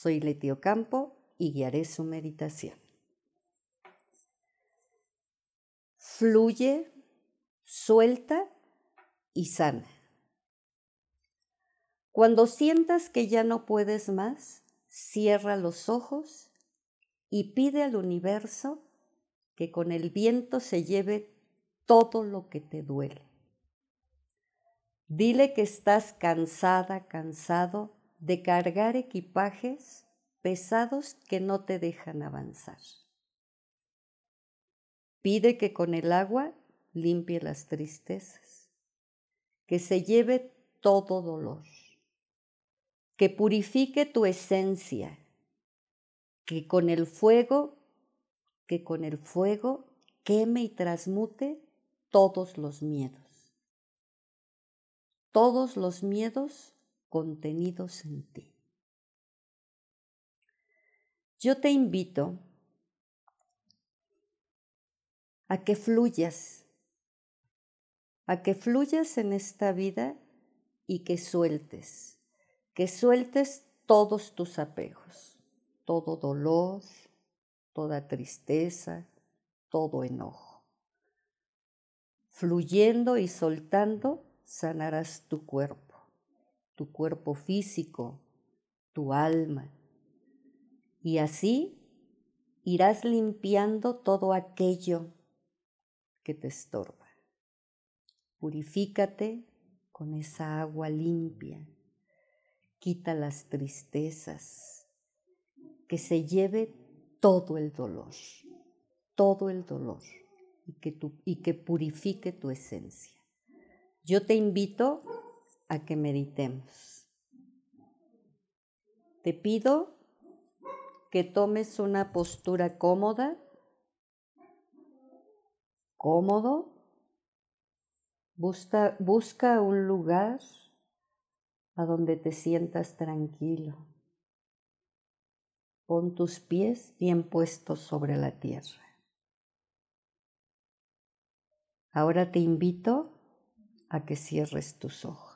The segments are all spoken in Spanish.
Soy Letio Campo y guiaré su meditación. Fluye, suelta y sana. Cuando sientas que ya no puedes más, cierra los ojos y pide al universo que con el viento se lleve todo lo que te duele. Dile que estás cansada, cansado de cargar equipajes pesados que no te dejan avanzar. Pide que con el agua limpie las tristezas, que se lleve todo dolor, que purifique tu esencia, que con el fuego que con el fuego queme y transmute todos los miedos, todos los miedos contenidos en ti. Yo te invito a que fluyas, a que fluyas en esta vida y que sueltes, que sueltes todos tus apegos, todo dolor, toda tristeza, todo enojo. Fluyendo y soltando, sanarás tu cuerpo, tu cuerpo físico, tu alma. Y así irás limpiando todo aquello que te estorba. Purifícate con esa agua limpia. Quita las tristezas. Que se lleve todo el dolor, todo el dolor y que, y que purifique tu esencia. Yo te invito a que meditemos. Te pido que tomes una postura cómoda, cómodo. Busca, busca un lugar a donde te sientas tranquilo. Pon tus pies bien puestos sobre la tierra. Ahora te invito a que cierres tus ojos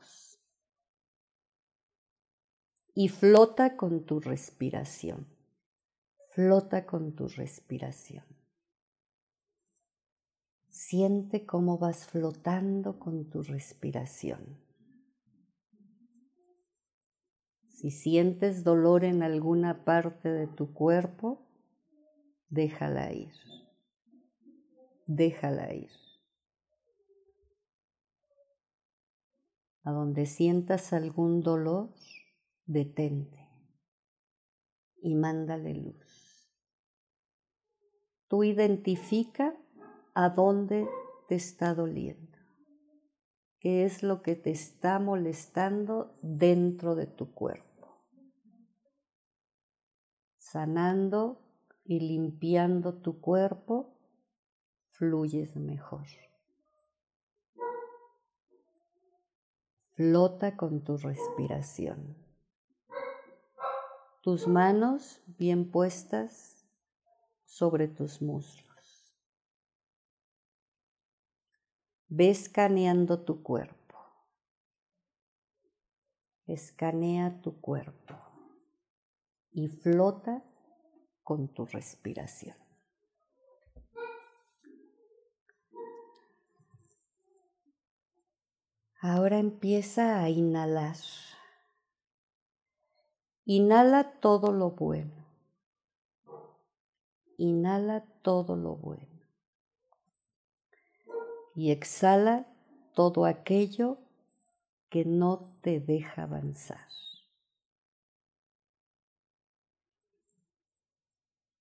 y flota con tu respiración. Flota con tu respiración. Siente cómo vas flotando con tu respiración. Si sientes dolor en alguna parte de tu cuerpo, déjala ir. Déjala ir. A donde sientas algún dolor, detente y mándale luz. Tú identifica a dónde te está doliendo qué es lo que te está molestando dentro de tu cuerpo. Sanando y limpiando tu cuerpo, fluyes mejor. Flota con tu respiración. Tus manos bien puestas sobre tus muslos. Ve escaneando tu cuerpo. Escanea tu cuerpo y flota con tu respiración. Ahora empieza a inhalar. Inhala todo lo bueno. Inhala todo lo bueno y exhala todo aquello que no te deja avanzar.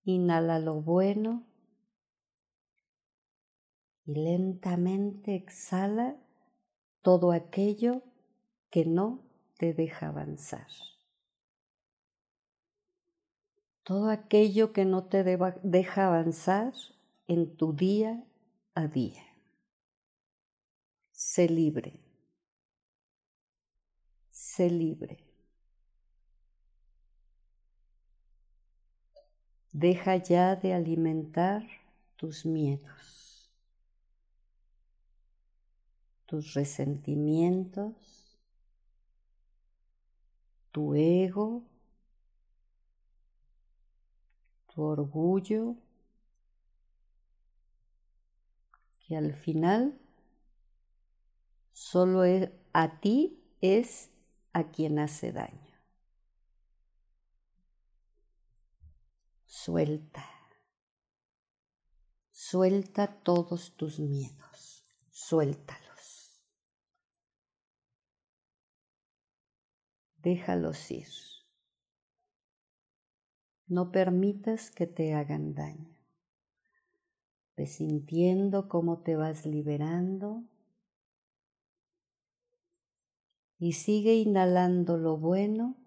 Inhala lo bueno y lentamente exhala todo aquello que no te deja avanzar. Todo aquello que no te deja avanzar en tu día a día. Sé libre. Sé libre. Deja ya de alimentar tus miedos, tus resentimientos, tu ego, tu orgullo, que al final solo a ti es a quien hace daño. Suelta. Suelta todos tus miedos. Suéltalos. Déjalos ir. No permitas que te hagan daño. Ve sintiendo cómo te vas liberando y sigue inhalando lo bueno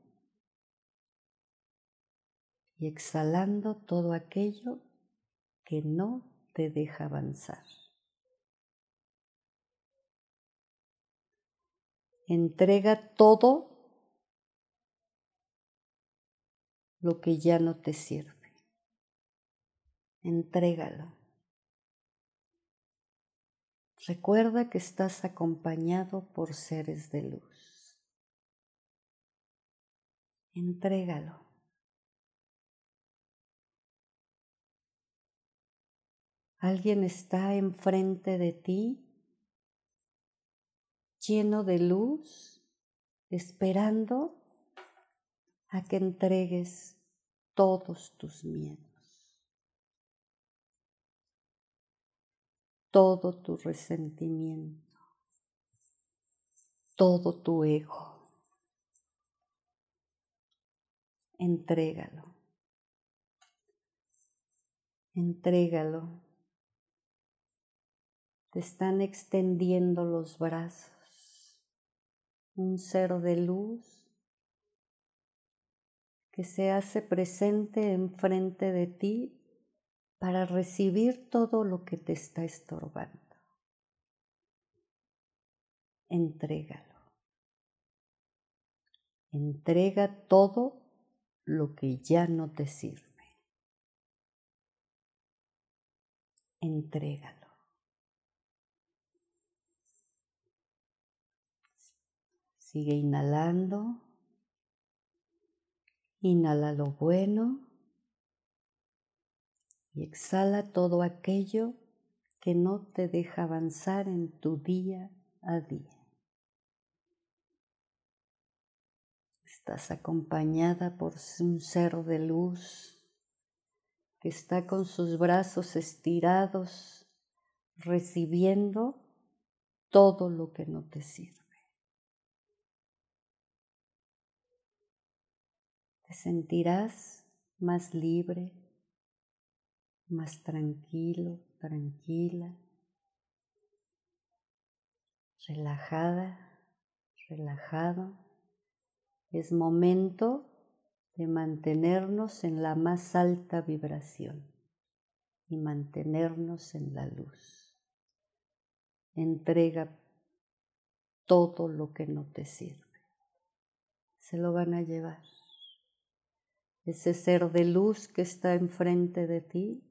y exhalando todo aquello que no te deja avanzar. Entrega todo lo que ya no te sirve. Entrégalo. Recuerda que estás acompañado por seres de luz. Entrégalo. Alguien está enfrente de ti, lleno de luz, esperando a que entregues todos tus miedos, todo tu resentimiento, todo tu ego. Entrégalo. Entrégalo te están extendiendo los brazos. Un ser de luz que se hace presente enfrente de ti para recibir todo lo que te está estorbando. Entrégalo. Entrega todo lo que ya no te sirve. Entrégalo. Sigue inhalando. Inhala lo bueno y exhala todo aquello que no te deja avanzar en tu día a día. Estás acompañada por un ser de luz que está con sus brazos estirados recibiendo todo lo que no te sirve. Te sentirás más libre, más tranquilo, tranquila, relajada, relajado. Es momento de mantenernos en la más alta vibración y mantenernos en la luz. Entrega todo lo que no te sirve. Se lo van a llevar. Ese ser de luz que está enfrente de ti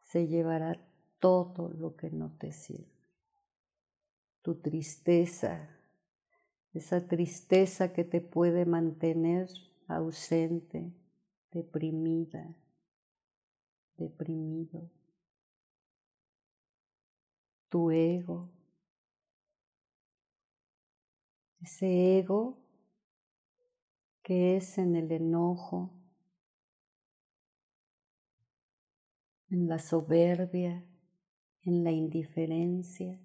se llevará todo lo que no te sirve. Tu tristeza, esa tristeza que te puede mantener ausente, deprimida, deprimido. Tu ego, ese ego que es en el enojo, en la soberbia, en la indiferencia,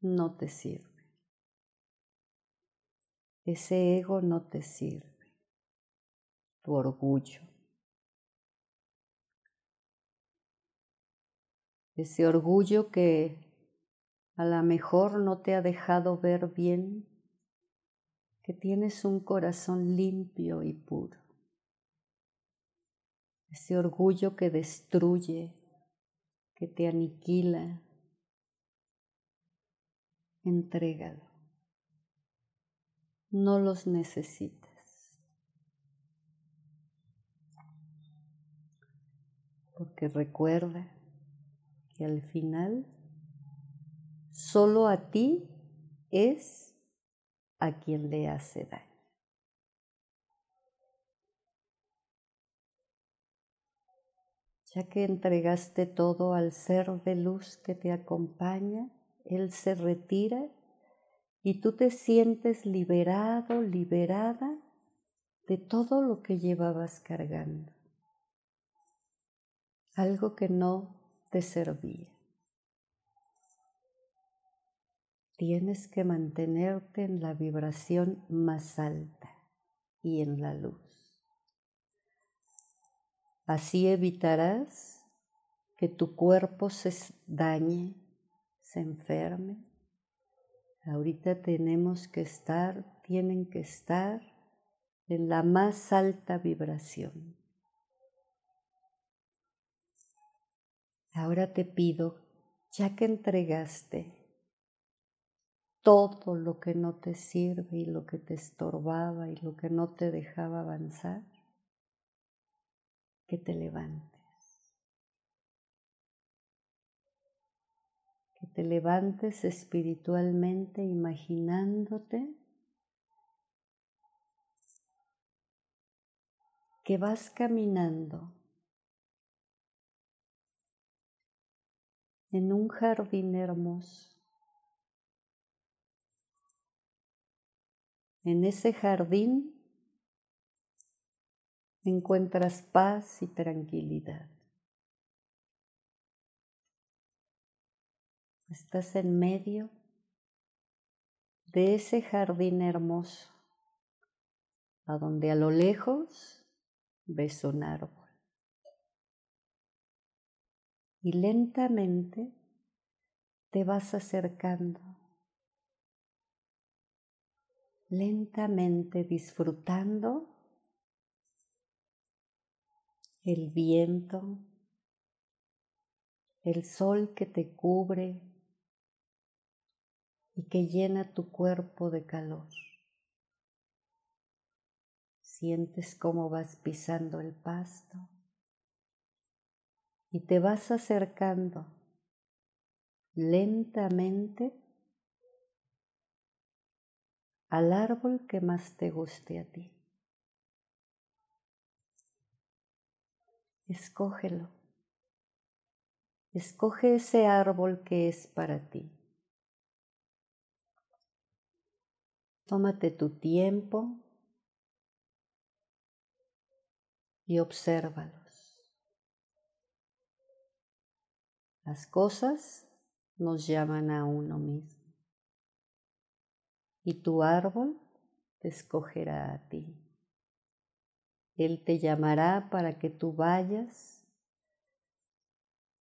no te sirve. Ese ego no te sirve. Tu orgullo. Ese orgullo que a lo mejor no te ha dejado ver bien que tienes un corazón limpio y puro ese orgullo que destruye, que te aniquila, entrégalo. No los necesitas. Porque recuerda que al final solo a ti es a quien le hace daño. Ya que entregaste todo al ser de luz que te acompaña, Él se retira y tú te sientes liberado, liberada de todo lo que llevabas cargando, algo que no te servía. Tienes que mantenerte en la vibración más alta y en la luz. Así evitarás que tu cuerpo se dañe, se enferme. Ahorita tenemos que estar, tienen que estar en la más alta vibración. Ahora te pido, ya que entregaste todo lo que no te sirve y lo que te estorbaba y lo que no te dejaba avanzar, que te levantes. Que te levantes espiritualmente imaginándote que vas caminando en un jardín hermoso En ese jardín encuentras paz y tranquilidad. Estás en medio de ese jardín hermoso, a donde a lo lejos ves un árbol. Y lentamente te vas acercando lentamente disfrutando el viento, el sol que te cubre y que llena tu cuerpo de calor. Sientes cómo vas pisando el pasto y te vas acercando lentamente al árbol que más te guste a ti. Escógelo. Escoge ese árbol que es para ti. Tómate tu tiempo y obsérvalos. Las cosas nos llaman a uno mismo y tu árbol te escogerá a ti. Él te llamará para que tú vayas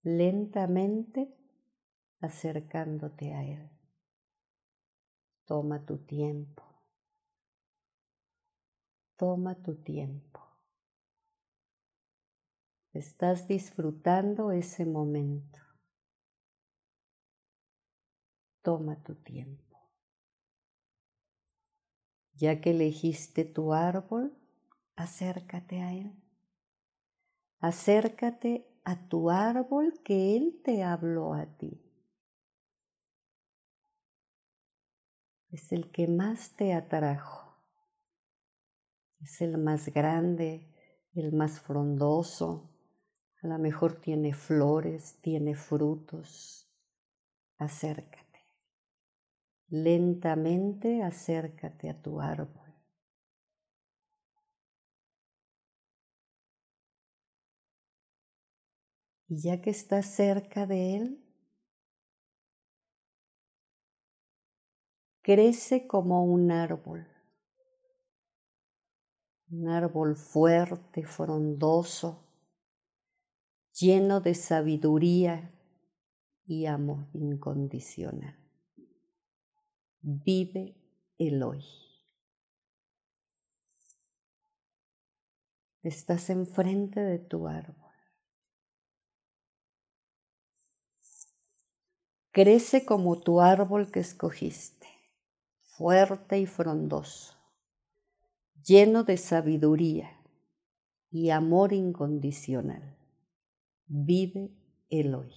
lentamente acercándote a Él. Toma tu tiempo. Toma tu tiempo. Estás disfrutando ese momento. Toma tu tiempo. Ya que elegiste tu árbol, acércate a él. Acércate a tu árbol que él te habló a ti. Es el que más te atrajo. Es el más grande, el más frondoso. A lo mejor tiene flores, tiene frutos. Acércate. Lentamente acércate a tu árbol. Y ya que estás cerca de él, crece como un árbol, un árbol fuerte, frondoso, lleno de sabiduría y amor incondicional vive el hoy. Estás enfrente de tu árbol. Crece como tu árbol que escogiste, fuerte y frondoso, lleno de sabiduría y amor incondicional. Vive el hoy.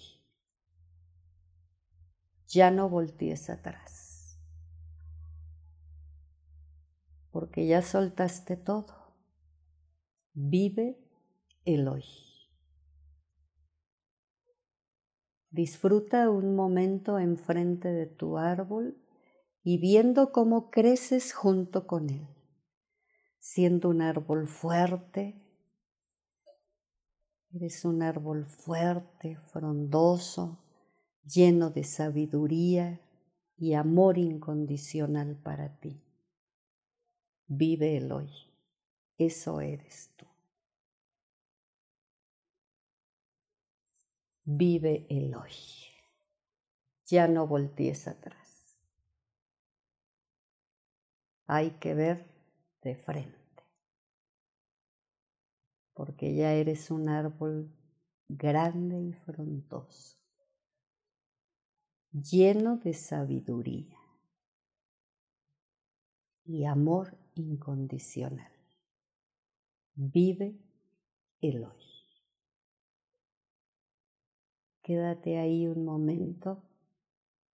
Ya no voltees atrás, porque ya soltaste todo. Vive el hoy. Disfruta un momento enfrente de tu árbol y viendo cómo creces junto con él, siendo un árbol fuerte. Eres un árbol fuerte, frondoso, lleno de sabiduría y amor incondicional para ti. Vive el hoy. Eso eres tú. Vive el hoy. Ya no voltees atrás. Hay que ver de frente. Porque ya eres un árbol grande y frondoso, lleno de sabiduría y amor incondicional. Vive el hoy. Quédate ahí un momento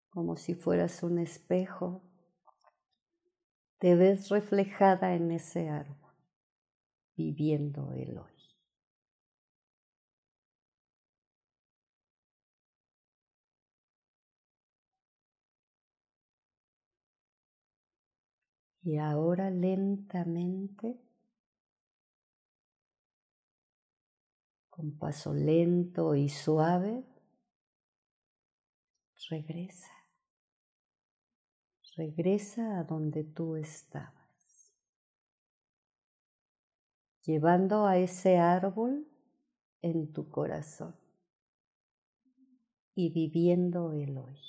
como si fueras un espejo. Te ves reflejada en ese árbol, viviendo el hoy. Y ahora lentamente, con paso lento y suave, regresa. Regresa a donde tú estabas, llevando a ese árbol en tu corazón y viviendo el hoy.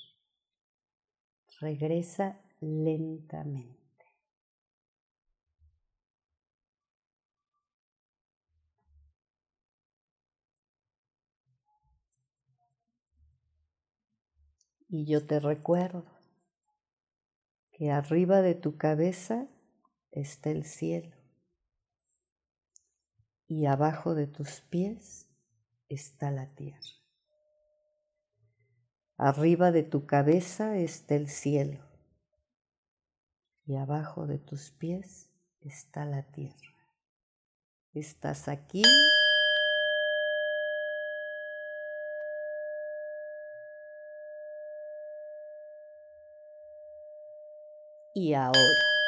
Regresa lentamente. Y yo te recuerdo que arriba de tu cabeza está el cielo y abajo de tus pies está la tierra. Arriba de tu cabeza está el cielo y abajo de tus pies está la tierra. Estás aquí y ahora.